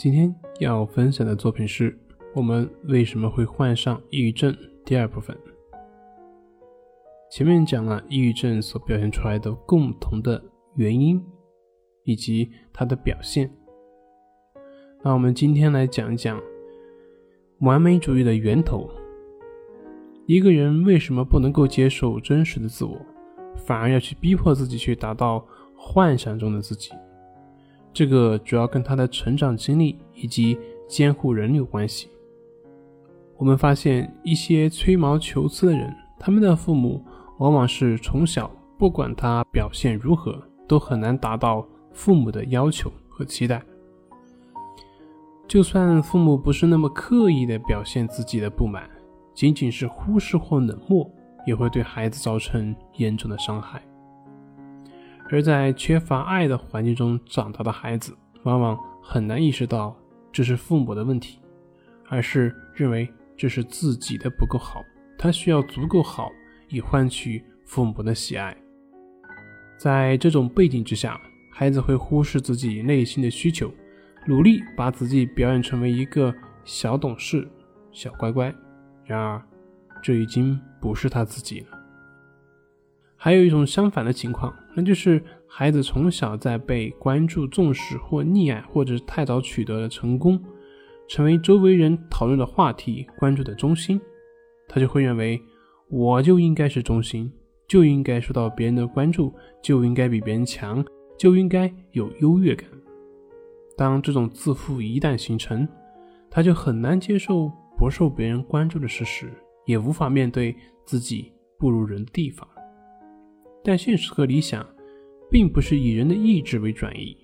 今天要分享的作品是我们为什么会患上抑郁症第二部分。前面讲了抑郁症所表现出来的共同的原因以及它的表现，那我们今天来讲一讲完美主义的源头。一个人为什么不能够接受真实的自我，反而要去逼迫自己去达到幻想中的自己？这个主要跟他的成长经历以及监护人有关系。我们发现一些吹毛求疵的人，他们的父母往往是从小不管他表现如何，都很难达到父母的要求和期待。就算父母不是那么刻意的表现自己的不满，仅仅是忽视或冷漠，也会对孩子造成严重的伤害。而在缺乏爱的环境中长大的孩子，往往很难意识到这是父母的问题，而是认为这是自己的不够好，他需要足够好以换取父母的喜爱。在这种背景之下，孩子会忽视自己内心的需求，努力把自己表演成为一个小懂事、小乖乖。然而，这已经不是他自己了。还有一种相反的情况，那就是孩子从小在被关注、重视或溺爱，或者是太早取得了成功，成为周围人讨论的话题、关注的中心，他就会认为我就应该是中心，就应该受到别人的关注，就应该比别人强，就应该有优越感。当这种自负一旦形成，他就很难接受不受别人关注的事实，也无法面对自己不如人的地方。但现实和理想，并不是以人的意志为转移。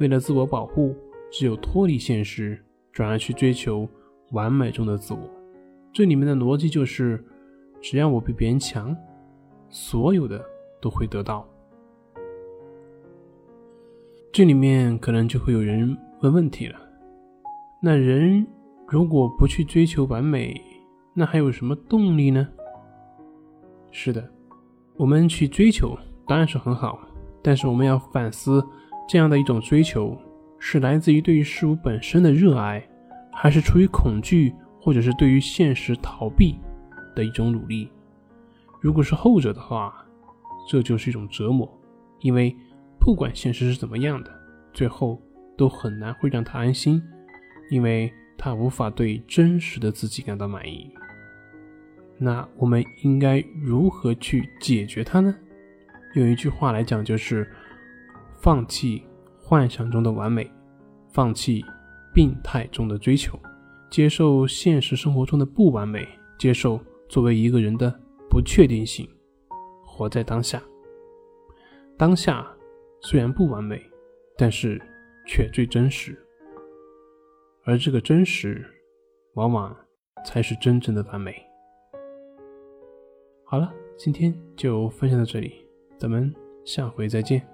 为了自我保护，只有脱离现实，转而去追求完美中的自我。这里面的逻辑就是：只要我比别人强，所有的都会得到。这里面可能就会有人问问题了：那人如果不去追求完美，那还有什么动力呢？是的。我们去追求当然是很好，但是我们要反思，这样的一种追求是来自于对于事物本身的热爱，还是出于恐惧，或者是对于现实逃避的一种努力？如果是后者的话，这就是一种折磨，因为不管现实是怎么样的，最后都很难会让他安心，因为他无法对真实的自己感到满意。那我们应该如何去解决它呢？用一句话来讲，就是放弃幻想中的完美，放弃病态中的追求，接受现实生活中的不完美，接受作为一个人的不确定性，活在当下。当下虽然不完美，但是却最真实，而这个真实，往往才是真正的完美。好了，今天就分享到这里，咱们下回再见。